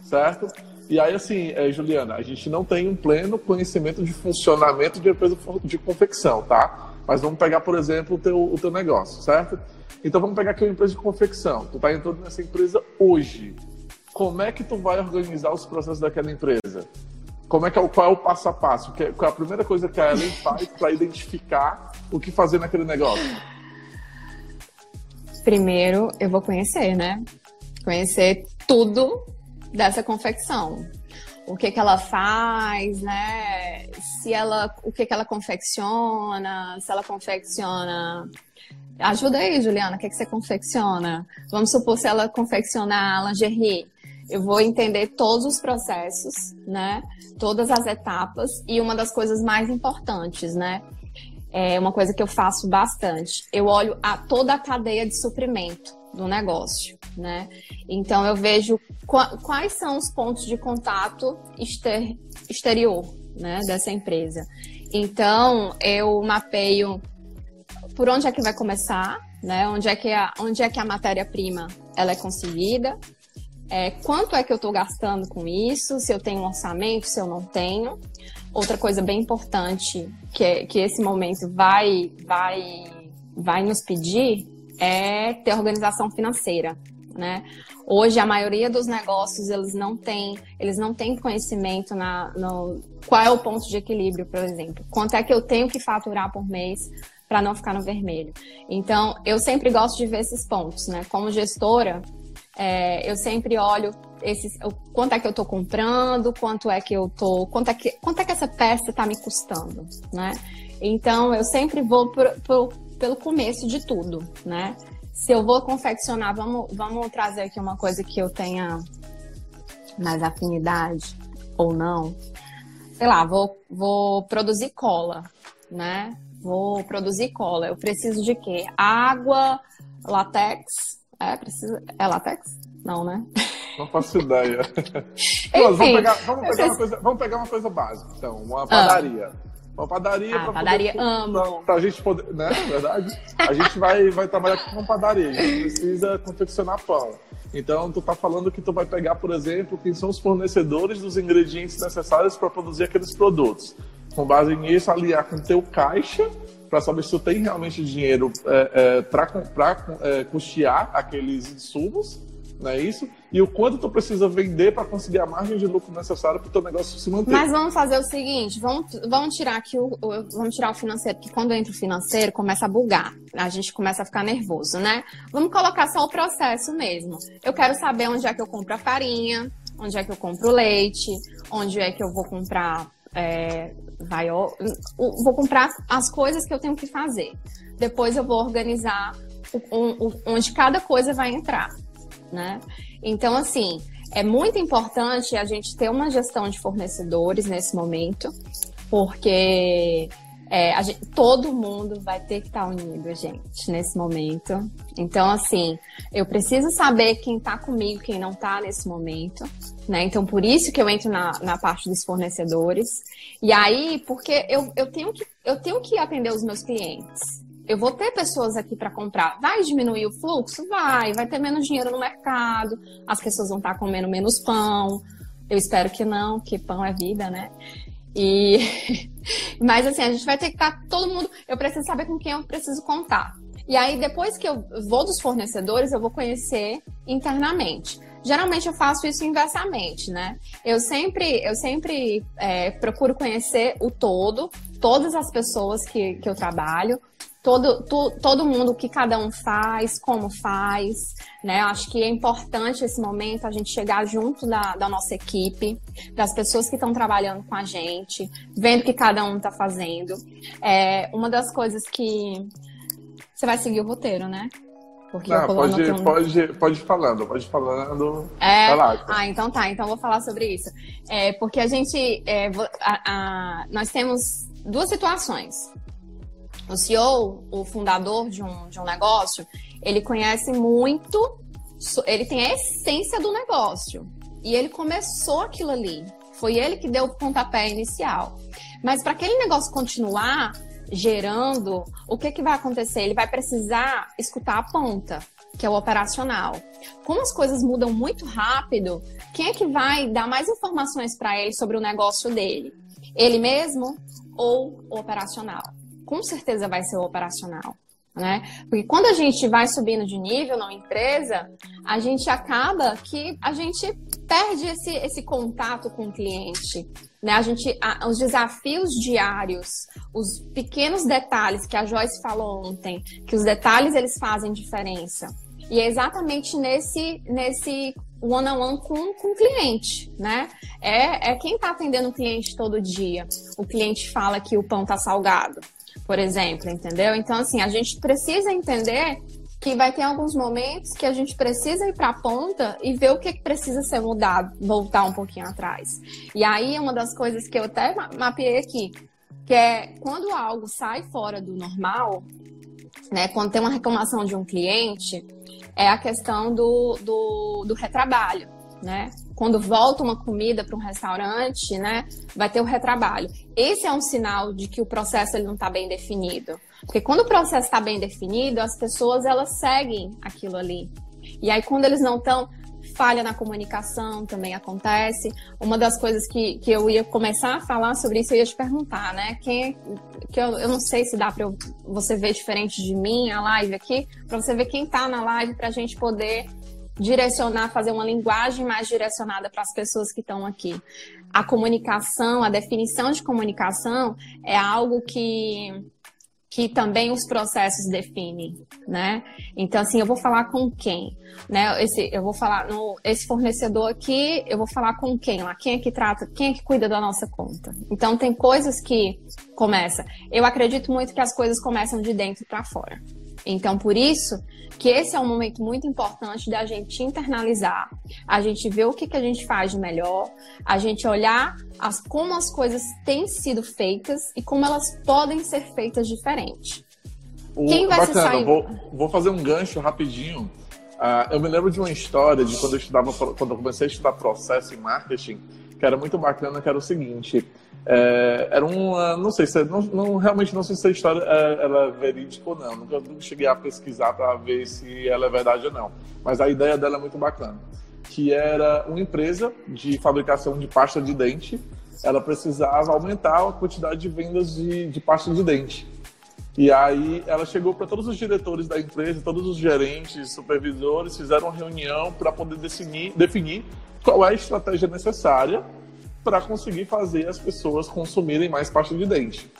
[SPEAKER 2] certo? E aí, assim, é, Juliana, a gente não tem um pleno conhecimento de funcionamento de empresa de confecção, tá? Mas vamos pegar, por exemplo, o teu, o teu negócio, certo? Então vamos pegar aqui uma empresa de confecção. Tu está entrando nessa empresa hoje. Como é que tu vai organizar os processos daquela empresa? Como é que é, qual é o passo a passo? Qual é a primeira coisa que a Ellen faz para identificar o que fazer naquele negócio?
[SPEAKER 1] Primeiro, eu vou conhecer, né? Conhecer tudo dessa confecção. O que que ela faz, né? Se ela, o que que ela confecciona, se ela confecciona Ajuda aí, Juliana, o que, é que você confecciona? Vamos supor se ela confeccionar lingerie. Eu vou entender todos os processos, né? Todas as etapas e uma das coisas mais importantes, né? É uma coisa que eu faço bastante. Eu olho a toda a cadeia de suprimento do negócio, né? Então eu vejo quais são os pontos de contato exter exterior, né, dessa empresa. Então eu mapeio por onde é que vai começar, né? Onde é que a, onde é que a matéria-prima ela é conseguida, é, quanto é que eu estou gastando com isso, se eu tenho um orçamento, se eu não tenho. Outra coisa bem importante que, que esse momento vai, vai, vai nos pedir é ter organização financeira, né? Hoje a maioria dos negócios eles não têm, eles não têm conhecimento na no qual é o ponto de equilíbrio, por exemplo. Quanto é que eu tenho que faturar por mês para não ficar no vermelho. Então, eu sempre gosto de ver esses pontos, né? Como gestora, é, eu sempre olho esses, quanto é que eu estou comprando, quanto é que eu tô, quanto é que, quanto é que essa peça está me custando, né? Então, eu sempre vou pro, pro, pelo começo de tudo, né? Se eu vou confeccionar, vamos, vamos trazer aqui uma coisa que eu tenha mais afinidade ou não. Sei lá, vou, vou produzir cola, né? Vou produzir cola. Eu preciso de quê? Água, latex. É, precisa... é latex? Não, né?
[SPEAKER 2] Não faço ideia. Enfim, vamos pegar, vamos, pegar uma coisa, vamos pegar uma coisa básica, então, uma padaria. Ah. Uma padaria
[SPEAKER 1] ah, padaria poder, amo. Pra,
[SPEAKER 2] pra gente poder, né, na verdade? A gente vai, vai trabalhar com padaria, a gente precisa confeccionar pão. Então, tu tá falando que tu vai pegar, por exemplo, quem são os fornecedores dos ingredientes necessários para produzir aqueles produtos com base nisso, aliar com o teu caixa para saber se tu tem realmente dinheiro é, é, para é, custear aqueles insumos, não é isso? E o quanto tu precisa vender para conseguir a margem de lucro necessária para o teu negócio se manter.
[SPEAKER 1] Mas vamos fazer o seguinte, vamos, vamos tirar aqui o, vamos tirar o financeiro, porque quando entra o financeiro começa a bugar, a gente começa a ficar nervoso, né? Vamos colocar só o processo mesmo. Eu quero saber onde é que eu compro a farinha, onde é que eu compro o leite, onde é que eu vou comprar é, vai, vou comprar as coisas que eu tenho que fazer. Depois eu vou organizar onde cada coisa vai entrar, né? Então, assim, é muito importante a gente ter uma gestão de fornecedores nesse momento, porque é, gente, todo mundo vai ter que estar tá unido, gente, nesse momento. Então, assim, eu preciso saber quem está comigo, quem não está nesse momento, né? Então, por isso que eu entro na, na parte dos fornecedores. E aí, porque eu, eu, tenho que, eu tenho que atender os meus clientes. Eu vou ter pessoas aqui para comprar. Vai diminuir o fluxo? Vai. Vai ter menos dinheiro no mercado. As pessoas vão estar tá comendo menos pão. Eu espero que não, que pão é vida, né? E mas assim, a gente vai ter que estar todo mundo, eu preciso saber com quem eu preciso contar. E aí depois que eu vou dos fornecedores, eu vou conhecer internamente. Geralmente eu faço isso inversamente, né? Eu sempre, eu sempre é, procuro conhecer o todo, todas as pessoas que, que eu trabalho, todo, tu, todo mundo, o que cada um faz, como faz, né? Acho que é importante esse momento a gente chegar junto da, da nossa equipe, das pessoas que estão trabalhando com a gente, vendo o que cada um está fazendo. É, uma das coisas que. Você vai seguir o roteiro, né?
[SPEAKER 2] Porque Não, pode, um... pode, pode ir falando, pode ir falando.
[SPEAKER 1] É... Ah, então tá, então vou falar sobre isso. É, porque a gente. É, a, a, nós temos duas situações. O CEO, o fundador de um, de um negócio, ele conhece muito, ele tem a essência do negócio. E ele começou aquilo ali. Foi ele que deu o pontapé inicial. Mas para aquele negócio continuar, gerando, o que, que vai acontecer? Ele vai precisar escutar a ponta, que é o operacional. Como as coisas mudam muito rápido, quem é que vai dar mais informações para ele sobre o negócio dele? Ele mesmo ou o operacional? Com certeza vai ser o operacional. Né? Porque quando a gente vai subindo de nível na empresa, a gente acaba que a gente perde esse, esse contato com o cliente. Né? A gente, a, os desafios diários, os pequenos detalhes que a Joyce falou ontem, que os detalhes eles fazem diferença. E é exatamente nesse, nesse one-on-one com, com o cliente, né? É, é quem está atendendo o cliente todo dia. O cliente fala que o pão está salgado por exemplo, entendeu? Então, assim, a gente precisa entender que vai ter alguns momentos que a gente precisa ir para a ponta e ver o que, precisa ser mudado, voltar um pouquinho atrás. E aí, uma das coisas que eu até mapeei aqui, que é quando algo sai fora do normal, né, quando tem uma reclamação de um cliente, é a questão do, do, do retrabalho né? Quando volta uma comida para um restaurante, né, vai ter o retrabalho. Esse é um sinal de que o processo ele não está bem definido. Porque quando o processo está bem definido, as pessoas elas seguem aquilo ali. E aí quando eles não estão, falha na comunicação também acontece. Uma das coisas que, que eu ia começar a falar sobre isso, eu ia te perguntar, né? Quem é, que eu, eu não sei se dá para você ver diferente de mim a live aqui, para você ver quem está na live para a gente poder direcionar, fazer uma linguagem mais direcionada para as pessoas que estão aqui. A comunicação, a definição de comunicação é algo que que também os processos definem, né? Então assim, eu vou falar com quem, né? Esse, eu vou falar no esse fornecedor aqui, eu vou falar com quem lá, quem é que trata, quem é que cuida da nossa conta. Então tem coisas que começa. Eu acredito muito que as coisas começam de dentro para fora. Então, por isso que esse é um momento muito importante da gente internalizar, a gente ver o que, que a gente faz de melhor, a gente olhar as, como as coisas têm sido feitas e como elas podem ser feitas diferente.
[SPEAKER 2] O, Quem vai bacana, se sair... vou, vou fazer um gancho rapidinho. Uh, eu me lembro de uma história de quando eu estudava, quando eu comecei a estudar processo em marketing, que era muito bacana, que era o seguinte. É, era uma, não sei se é, não, não, realmente não sei se a história é, ela é verídica ou não. Nunca, nunca cheguei a pesquisar para ver se ela é verdade ou não. Mas a ideia dela é muito bacana, que era uma empresa de fabricação de pasta de dente. Ela precisava aumentar a quantidade de vendas de, de pasta de dente. E aí ela chegou para todos os diretores da empresa, todos os gerentes, supervisores, fizeram uma reunião para poder definir, definir qual é a estratégia necessária para conseguir fazer as pessoas consumirem mais pasta de dente.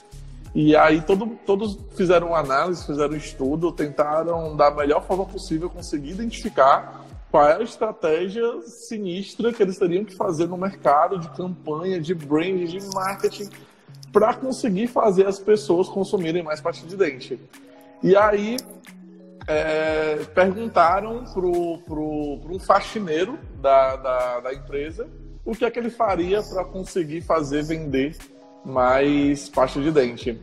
[SPEAKER 2] E aí todo, todos fizeram análise, fizeram estudo, tentaram da melhor forma possível conseguir identificar qual é a estratégia sinistra que eles teriam que fazer no mercado de campanha, de brand, de marketing, para conseguir fazer as pessoas consumirem mais pasta de dente. E aí é, perguntaram para um faxineiro da, da, da empresa o que é que ele faria para conseguir fazer vender mais pasta de dente.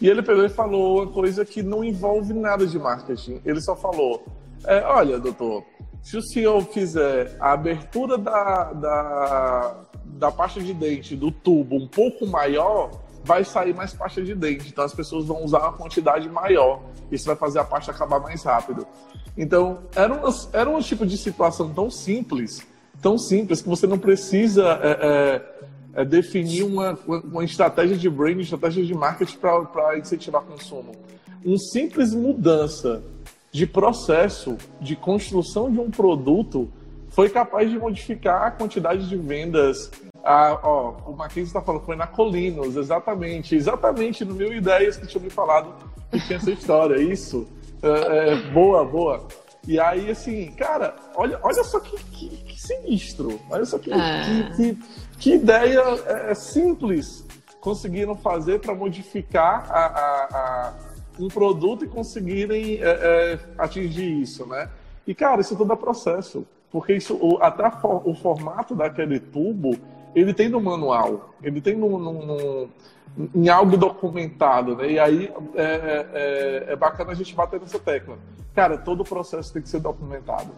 [SPEAKER 2] E ele pegou e falou uma coisa que não envolve nada de marketing. Ele só falou: é, olha, doutor, se o senhor fizer a abertura da, da, da pasta de dente do tubo um pouco maior, vai sair mais pasta de dente. Então as pessoas vão usar uma quantidade maior. Isso vai fazer a pasta acabar mais rápido. Então, era, uma, era um tipo de situação tão simples tão simples que você não precisa é, é, é definir uma, uma estratégia de branding, estratégia de marketing para incentivar consumo. Uma simples mudança de processo de construção de um produto foi capaz de modificar a quantidade de vendas. Ah, ó, o Mackenzie está falando, foi na Colinos, exatamente. Exatamente no meu Ideias que tinha me falado que tinha essa história. Isso. É, é, boa, boa. E aí, assim, cara, olha, olha só que, que sinistro. Olha só que, ah. que, que, que, ideia é, simples conseguiram fazer para modificar a, a, a, um produto e conseguirem é, é, atingir isso, né? E, cara, isso tudo é processo. Porque isso, o, até for, o formato daquele tubo, ele tem no manual, ele tem no, no, no em algo documentado, né? E aí é, é, é, é, bacana a gente bater nessa tecla. Cara, todo o processo tem que ser documentado.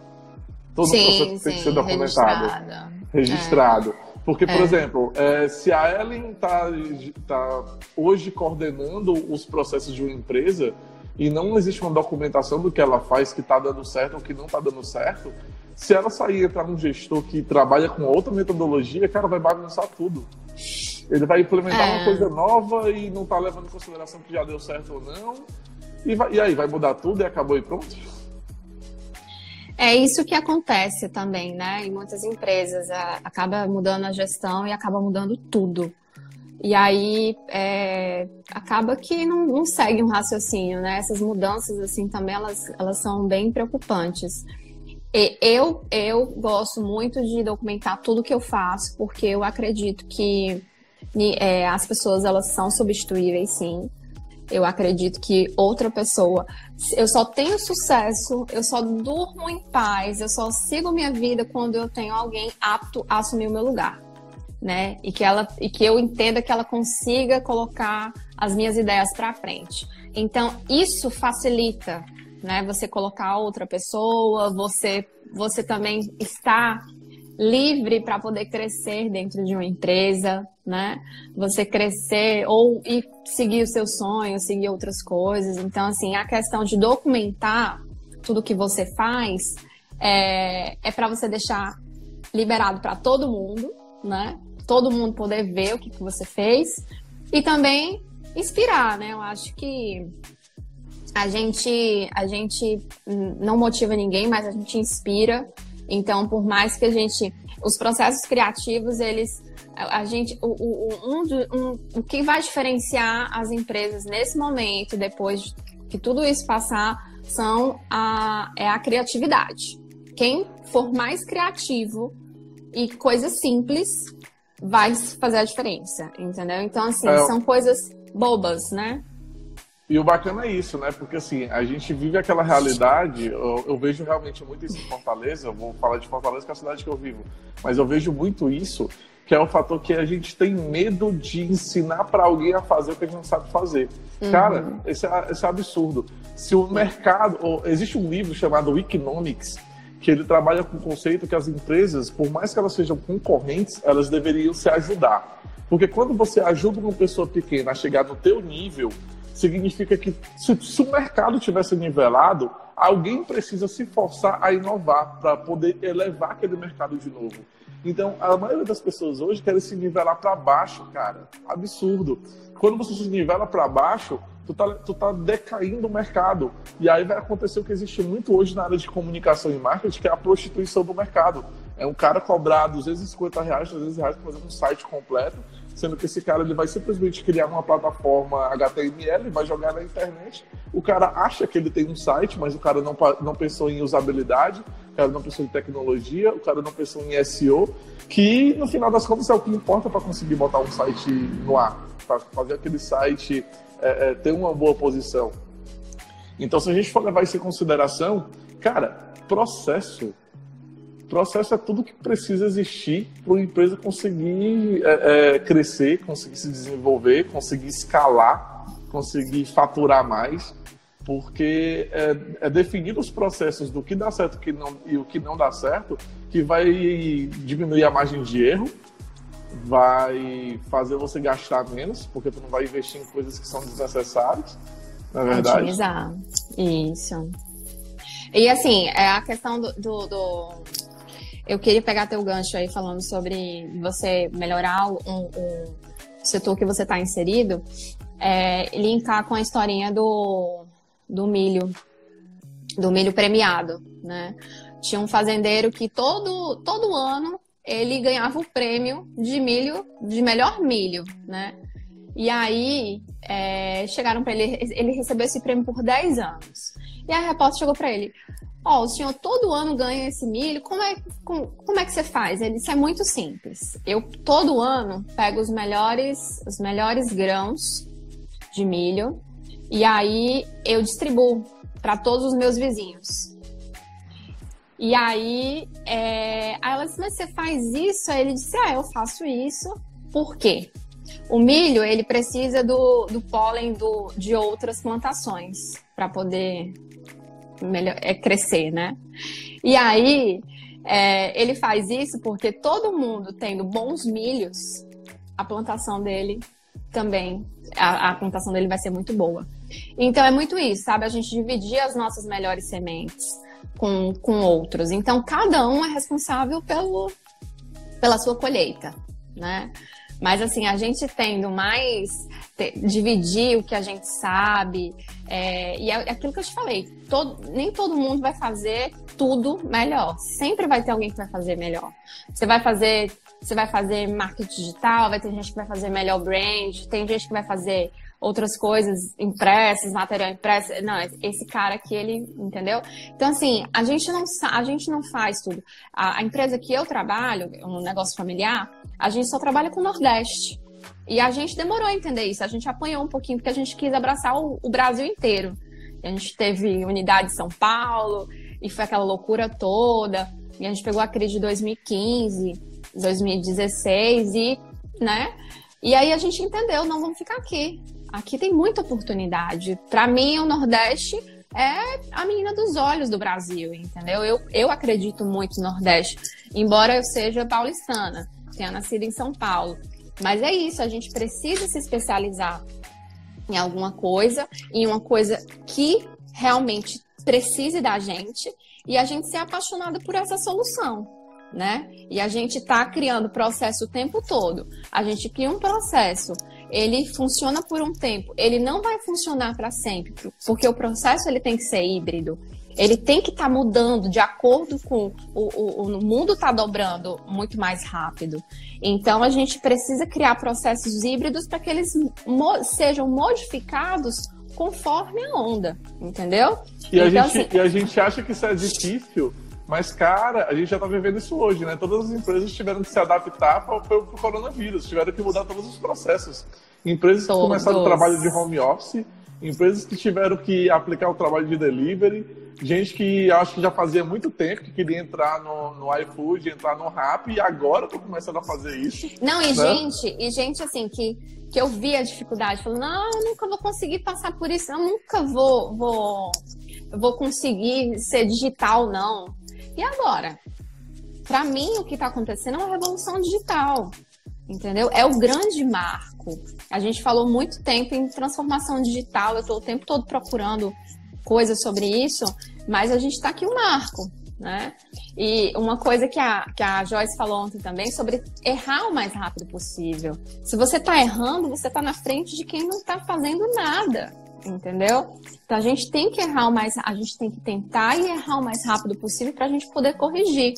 [SPEAKER 2] Todo sim, o processo sim, tem que ser documentado. Registrado. registrado. É. Porque, por é. exemplo, é, se a Ellen está tá hoje coordenando os processos de uma empresa e não existe uma documentação do que ela faz que está dando certo ou que não está dando certo, se ela sair e entrar um gestor que trabalha com outra metodologia, cara, vai bagunçar tudo. Ele vai implementar é. uma coisa nova e não está levando em consideração que já deu certo ou não. E, vai, e aí, vai mudar tudo e acabou e pronto?
[SPEAKER 1] É isso que acontece também, né? Em muitas empresas. É, acaba mudando a gestão e acaba mudando tudo. E aí é, acaba que não, não, segue um raciocínio, né? Essas mudanças, assim, também elas, elas são bem preocupantes. E eu, eu gosto muito de documentar tudo que eu faço, porque eu acredito que é, as pessoas elas são substituíveis, sim. Eu acredito que outra pessoa. Eu só tenho sucesso, eu só durmo em paz, eu só sigo minha vida quando eu tenho alguém apto a assumir o meu lugar. Né? E que ela e que eu entenda que ela consiga colocar as minhas ideias para frente. Então, isso facilita, né? Você colocar outra pessoa, você você também está livre para poder crescer dentro de uma empresa, né? Você crescer ou ir seguir os seus sonhos, seguir outras coisas. Então, assim, a questão de documentar tudo que você faz é, é para você deixar liberado para todo mundo, né? Todo mundo poder ver o que, que você fez e também inspirar, né? Eu acho que a gente a gente não motiva ninguém, mas a gente inspira então, por mais que a gente. Os processos criativos, eles. A gente. O, o, um, um, o que vai diferenciar as empresas nesse momento, depois que tudo isso passar, são a, é a criatividade. Quem for mais criativo e coisas simples vai fazer a diferença, entendeu? Então, assim, é, são coisas bobas, né?
[SPEAKER 2] E o bacana é isso, né? Porque assim, a gente vive aquela realidade, eu, eu, vejo realmente muito isso em Fortaleza, eu vou falar de Fortaleza que é a cidade que eu vivo, mas eu vejo muito isso, que é o fator que a gente tem medo de ensinar para alguém a fazer o que a gente não sabe fazer. Uhum. Cara, esse é, esse é absurdo. Se o mercado, existe um livro chamado Economics, que ele trabalha com o conceito que as empresas, por mais que elas sejam concorrentes, elas deveriam se ajudar. Porque quando você ajuda uma pessoa pequena a chegar no teu nível, significa que se, se, o mercado tivesse nivelado, alguém precisa se forçar a inovar para poder elevar aquele mercado de novo. Então, a maioria das pessoas hoje querem se nivelar para baixo, cara. Absurdo. Quando você se nivela para baixo, tu tá, tu tá decaindo o mercado. E aí vai acontecer o que existe muito hoje na área de comunicação e marketing, que é a prostituição do mercado. É um cara cobrar 250 reais, 300 reais para fazer um site completo sendo que esse cara ele vai simplesmente criar uma plataforma HTML, vai jogar na internet. O cara acha que ele tem um site, mas o cara não, não pensou em usabilidade, o cara não pensou em tecnologia, o cara não pensou em SEO, que no final das contas é o que importa para conseguir botar um site no ar, para fazer aquele site é, é, ter uma boa posição. Então, se a gente for levar isso em consideração, cara, processo processo é tudo que precisa existir para uma empresa conseguir é, é, crescer, conseguir se desenvolver, conseguir escalar, conseguir faturar mais, porque é, é definir os processos do que dá certo que não, e o que não dá certo que vai diminuir a margem de erro, vai fazer você gastar menos, porque tu não vai investir em coisas que são desnecessárias, na é verdade.
[SPEAKER 1] Otimizar. Isso. E assim, é a questão do, do, do eu queria pegar teu gancho aí falando sobre você melhorar o, o setor que você está inserido, é, linkar com a historinha do, do milho, do milho premiado, né? Tinha um fazendeiro que todo, todo ano ele ganhava o prêmio de milho, de melhor milho, né? E aí é, chegaram para ele, ele recebeu esse prêmio por 10 anos. E a repórter chegou para ele: Ó, oh, o senhor todo ano ganha esse milho, como é, como, como é que você faz? Ele disse: é muito simples. Eu todo ano pego os melhores, os melhores grãos de milho e aí eu distribuo para todos os meus vizinhos. E aí, é... aí ela disse, mas você faz isso? Aí ele disse, ah, eu faço isso. Por quê? O milho, ele precisa do, do pólen do, de outras plantações para poder melhor, é, crescer, né? E aí, é, ele faz isso porque todo mundo tendo bons milhos, a plantação dele também, a, a plantação dele vai ser muito boa. Então, é muito isso, sabe? A gente dividir as nossas melhores sementes com, com outros. Então, cada um é responsável pelo, pela sua colheita, né? Mas assim, a gente tendo mais, te, dividir o que a gente sabe, é, e é aquilo que eu te falei, todo, nem todo mundo vai fazer tudo melhor. Sempre vai ter alguém que vai fazer melhor. Você vai fazer, você vai fazer marketing digital, vai ter gente que vai fazer melhor brand, tem gente que vai fazer outras coisas impressas, material impresso. Não, esse cara aqui, ele, entendeu? Então, assim, a gente não, a gente não faz tudo. A, a empresa que eu trabalho, um negócio familiar, a gente só trabalha com o Nordeste. E a gente demorou a entender isso. A gente apanhou um pouquinho porque a gente quis abraçar o, o Brasil inteiro. E a gente teve unidade em São Paulo e foi aquela loucura toda. E a gente pegou a crise de 2015, 2016 e, né? E aí a gente entendeu, não vamos ficar aqui. Aqui tem muita oportunidade. Para mim, o Nordeste é a menina dos olhos do Brasil, entendeu? Eu, eu acredito muito no Nordeste, embora eu seja paulistana, tenha nascido em São Paulo. Mas é isso, a gente precisa se especializar em alguma coisa, em uma coisa que realmente precise da gente e a gente ser apaixonada por essa solução né? E a gente está criando processo o tempo todo. A gente cria um processo, ele funciona por um tempo, ele não vai funcionar para sempre, porque o processo ele tem que ser híbrido. Ele tem que estar tá mudando de acordo com o, o, o mundo está dobrando muito mais rápido. Então a gente precisa criar processos híbridos para que eles mo sejam modificados conforme a onda, entendeu?
[SPEAKER 2] E, então, a, gente, assim... e a gente acha que isso é difícil mas, cara, a gente já está vivendo isso hoje, né? Todas as empresas tiveram que se adaptar para o coronavírus, tiveram que mudar todos os processos. Empresas que começaram o trabalho de home office, empresas que tiveram que aplicar o trabalho de delivery, gente que acho que já fazia muito tempo que queria entrar no, no iFood, entrar no Rap, e agora estou começando a fazer isso.
[SPEAKER 1] Não, e né? gente, e gente assim, que, que eu vi a dificuldade, falou, não, eu nunca vou conseguir passar por isso, eu nunca vou, vou, vou conseguir ser digital, não. E agora? Para mim, o que está acontecendo é uma revolução digital, entendeu? É o grande marco. A gente falou muito tempo em transformação digital, eu estou o tempo todo procurando coisas sobre isso, mas a gente está aqui o um marco, né? E uma coisa que a, que a Joyce falou ontem também sobre errar o mais rápido possível. Se você está errando, você está na frente de quem não está fazendo nada entendeu? Então a gente tem que errar o mais, a gente tem que tentar e errar o mais rápido possível para a gente poder corrigir,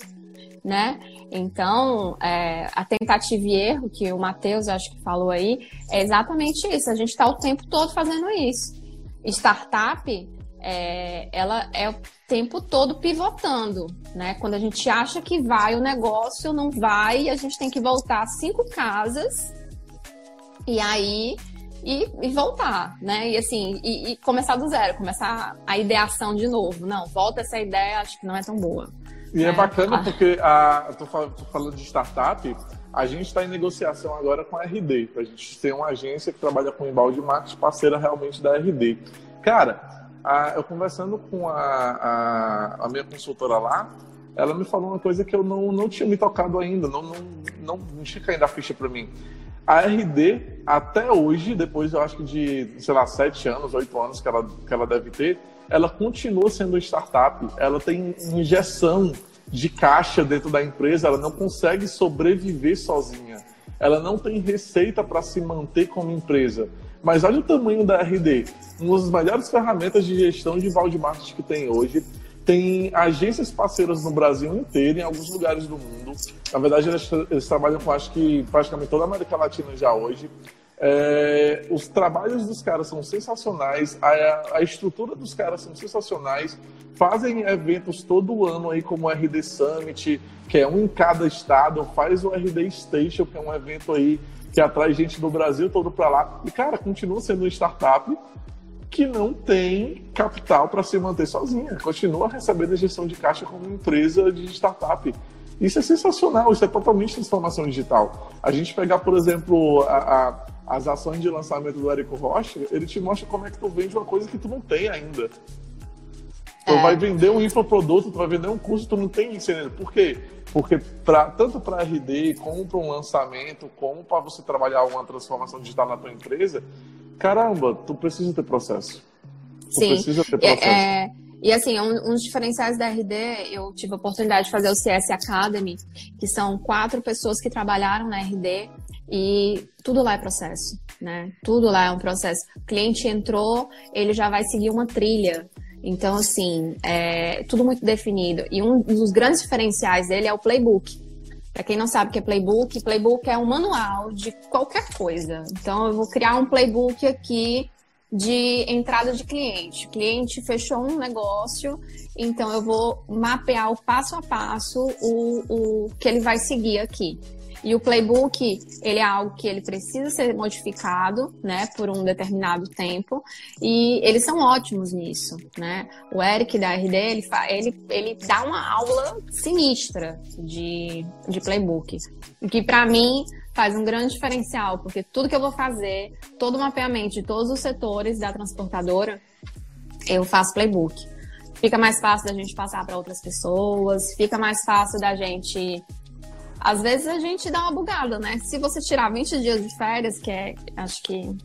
[SPEAKER 1] né? Então é, a tentativa e erro que o Matheus acho que falou aí é exatamente isso. A gente está o tempo todo fazendo isso. Startup é, ela é o tempo todo pivotando, né? Quando a gente acha que vai o negócio, não vai, a gente tem que voltar cinco casas e aí e, e voltar, né? E assim, e, e, começar do zero, começar a ideação de novo. Não, volta essa ideia, acho que não é tão boa.
[SPEAKER 2] E é, é bacana ah. porque a, eu tô, tô falando de startup, a gente está em negociação agora com a RD, para a gente ter uma agência que trabalha com embalde de marketing parceira realmente da RD. Cara, a, eu conversando com a, a, a, minha consultora lá, ela me falou uma coisa que eu não, não tinha me tocado ainda, não, não, não, não tinha ainda a ficha para mim. A RD, até hoje, depois eu acho que de, sei lá, sete anos, oito anos que ela, que ela deve ter, ela continua sendo startup, ela tem injeção de caixa dentro da empresa, ela não consegue sobreviver sozinha. Ela não tem receita para se manter como empresa. Mas olha o tamanho da RD, uma das melhores ferramentas de gestão de valde marketing que tem hoje. Tem agências parceiras no Brasil inteiro, em alguns lugares do mundo. Na verdade, eles, eles trabalham com acho que praticamente toda a América Latina já hoje. É, os trabalhos dos caras são sensacionais, a, a, estrutura dos caras são sensacionais. Fazem eventos todo ano aí, como o RD Summit, que é um em cada estado. Faz o RD Station, que é um evento aí que atrai gente do Brasil todo para lá. E, cara, continua sendo uma startup que não tem capital para se manter sozinha. Continua recebendo a gestão de caixa como empresa de startup. Isso é sensacional, isso é totalmente transformação digital. A gente pegar, por exemplo, a, a, as ações de lançamento do Érico Rocha, ele te mostra como é que tu vende uma coisa que tu não tem ainda. Tu é. vai vender um infoproduto, tu vai vender um curso, tu não tem isso ainda. Por quê? Porque pra, tanto para RD, como para um lançamento, como para você trabalhar uma transformação digital na tua empresa, caramba, tu precisa ter processo. Tu
[SPEAKER 1] Sim. precisa ter processo. É, é... E assim, um, dos diferenciais da RD, eu tive a oportunidade de fazer o CS Academy, que são quatro pessoas que trabalharam na RD e tudo lá é processo, né? Tudo lá é um processo. O cliente entrou, ele já vai seguir uma trilha. Então, assim, é tudo muito definido. E um dos grandes diferenciais dele é o playbook. Para quem não sabe o que é playbook, playbook é um manual de qualquer coisa. Então, eu vou criar um playbook aqui de entrada de cliente. O cliente fechou um negócio, então eu vou mapear o passo a passo o, o que ele vai seguir aqui. E o playbook, ele é algo que ele precisa ser modificado, né, por um determinado tempo, e eles são ótimos nisso, né? O Eric da RD, ele, ele, ele dá uma aula sinistra de, de playbook, que para mim faz um grande diferencial, porque tudo que eu vou fazer, todo o mapeamento de todos os setores da transportadora, eu faço playbook. Fica mais fácil da gente passar para outras pessoas, fica mais fácil da gente às vezes a gente dá uma bugada, né? Se você tirar 20 dias de férias, que é, acho que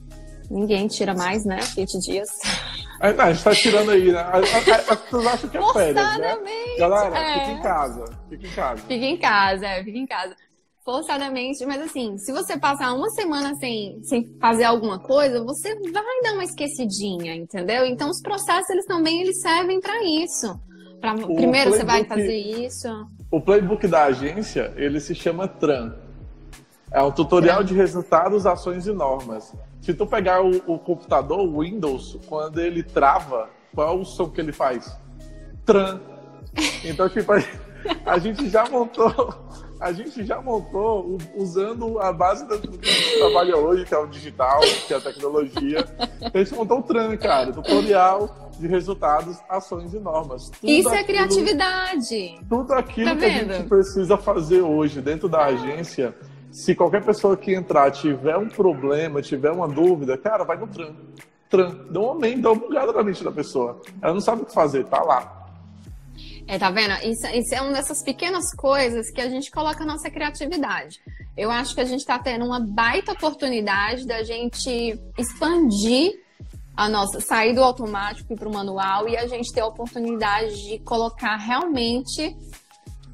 [SPEAKER 1] ninguém tira mais, né? 20 dias.
[SPEAKER 2] É, não, a gente tá tirando aí, né? As pessoas acham que é férias, né? Galera, é. fica em casa. Fica em casa.
[SPEAKER 1] Fica em casa, é, fica em casa. Forçadamente, mas assim, se você passar uma semana sem, sem fazer alguma coisa, você vai dar uma esquecidinha, entendeu? Então os processos, eles também eles servem para isso. Pra, primeiro você vai fazer isso.
[SPEAKER 2] O playbook da agência, ele se chama TRAN. É um tutorial de resultados, ações e normas. Se tu pegar o, o computador, o Windows, quando ele trava, qual é o som que ele faz? TRAN. Então, tipo, a, a gente já montou a gente já montou usando a base do que a gente trabalha hoje, que é o digital, que é a tecnologia. a gente montou o TRAN, cara, tutorial de resultados, ações e normas.
[SPEAKER 1] Tudo Isso é aquilo, é criatividade.
[SPEAKER 2] Tudo aquilo tá que a gente precisa fazer hoje dentro da agência. Se qualquer pessoa que entrar tiver um problema, tiver uma dúvida, cara, vai no TRAN. TRAN. Dá um aumento, dá uma bugada na mente da pessoa. Ela não sabe o que fazer, tá lá.
[SPEAKER 1] É, tá vendo? Isso, isso, é uma dessas pequenas coisas que a gente coloca a nossa criatividade. Eu acho que a gente está tendo uma baita oportunidade da gente expandir a nossa, sair do automático e para o manual e a gente ter a oportunidade de colocar realmente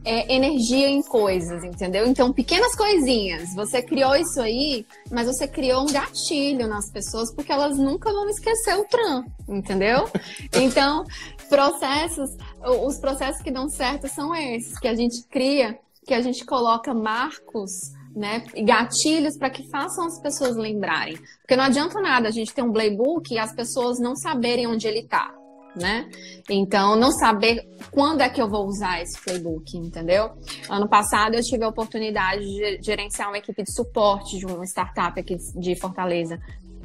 [SPEAKER 1] é, energia em coisas, entendeu? Então, pequenas coisinhas. Você criou isso aí, mas você criou um gatilho nas pessoas porque elas nunca vão esquecer o tram, entendeu? Então, processos, os processos que dão certo são esses, que a gente cria, que a gente coloca marcos, né, gatilhos para que façam as pessoas lembrarem. Porque não adianta nada a gente ter um playbook e as pessoas não saberem onde ele está. Né? Então, não saber quando é que eu vou usar esse playbook, entendeu? Ano passado eu tive a oportunidade de gerenciar uma equipe de suporte de uma startup aqui de Fortaleza.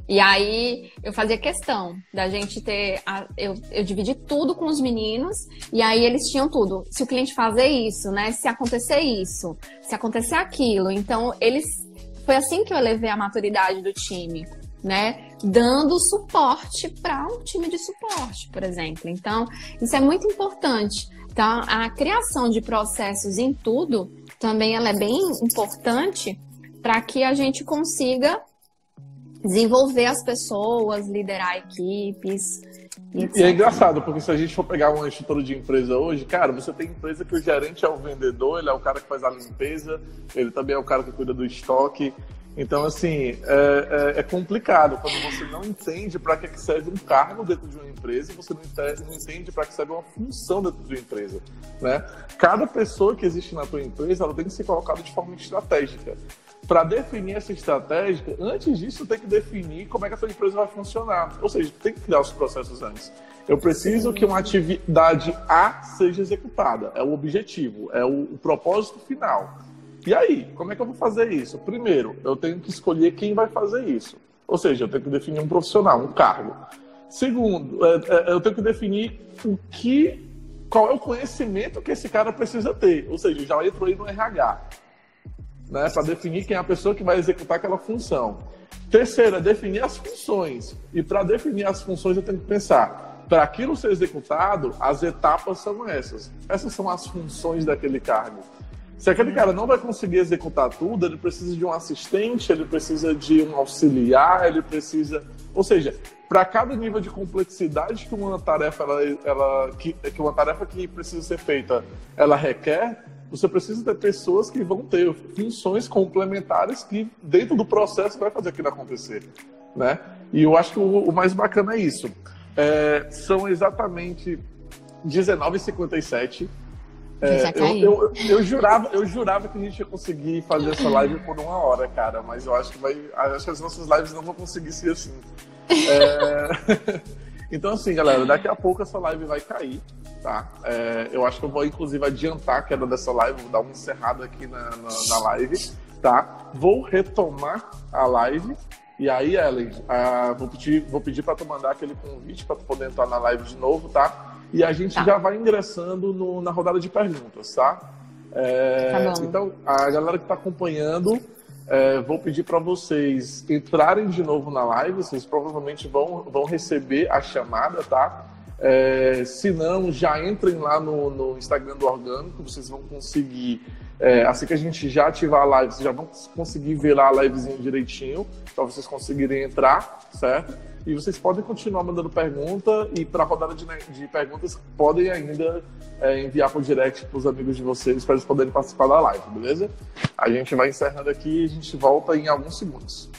[SPEAKER 1] E aí eu fazia questão da gente ter. A, eu, eu dividi tudo com os meninos, e aí eles tinham tudo. Se o cliente fazer isso, né? Se acontecer isso, se acontecer aquilo. Então, eles. Foi assim que eu levei a maturidade do time, né? Dando suporte para um time de suporte, por exemplo. Então, isso é muito importante. Então, a criação de processos em tudo também ela é bem importante para que a gente consiga desenvolver as pessoas, liderar equipes.
[SPEAKER 2] E, e, é engraçado, porque se a gente for pegar uma estrutura de empresa hoje, cara, você tem empresa que o gerente é o vendedor, ele é o cara que faz a limpeza, ele também é o cara que cuida do estoque. Então, assim, é, é, é complicado quando você não entende para que serve um cargo dentro de uma empresa, você não entende, não entende para que serve uma função dentro de uma empresa. Né? Cada pessoa que existe na tua empresa, ela tem que ser colocada de forma estratégica para definir essa estratégia, antes disso, tem que definir como é que a sua empresa vai funcionar. Ou seja, tem que criar os processos antes. Eu preciso que uma atividade A seja executada. É o objetivo, é o, o propósito final. E aí, como é que eu vou fazer isso? Primeiro, eu tenho que escolher quem vai fazer isso. Ou seja, eu tenho que definir um profissional, um cargo. Segundo, é, é, eu tenho que definir o que, qual é o conhecimento que esse cara precisa ter. Ou seja, já entrou aí no RH né, para definir quem é a pessoa que vai executar aquela função. Terceiro, é definir as funções. E para definir as funções, eu tenho que pensar: para aquilo ser executado, as etapas são essas. Essas são as funções daquele cargo. Se aquele cara não vai conseguir executar tudo, ele precisa de um assistente, ele precisa de um auxiliar, ele precisa. Ou seja, para cada nível de complexidade que uma tarefa ela, ela que, que uma tarefa que precisa ser feita, ela requer, você precisa ter pessoas que vão ter funções complementares que, dentro do processo, vai fazer aquilo acontecer. Né? E eu acho que o, o mais bacana é isso. É, são exatamente 19h57. É, eu, eu, eu, jurava, eu jurava que a gente ia conseguir fazer essa live por uma hora, cara, mas eu acho que vai. Acho que as nossas lives não vão conseguir ser assim. É... então, assim, galera, daqui a pouco essa live vai cair tá? É, eu acho que eu vou, inclusive, adiantar a queda dessa live, vou dar uma encerrada aqui na, na, na live, tá? Vou retomar a live e aí, Ellen, vou pedir, vou pedir para tu mandar aquele convite para tu poder entrar na live de novo, tá? E a gente tá. já vai ingressando no, na rodada de perguntas, tá? É, tá então, a galera que está acompanhando, é, vou pedir para vocês entrarem de novo na live. Vocês provavelmente vão, vão receber a chamada, tá? É, se não, já entrem lá no, no Instagram do Orgânico, vocês vão conseguir, é, assim que a gente já ativar a live, vocês já vão conseguir ver lá a livezinha direitinho, para vocês conseguirem entrar, certo? E vocês podem continuar mandando pergunta e para a rodada de, de, perguntas podem ainda é, enviar por direct para os amigos de vocês para eles poderem participar da live, beleza? A gente vai encerrando aqui e a gente volta em alguns segundos.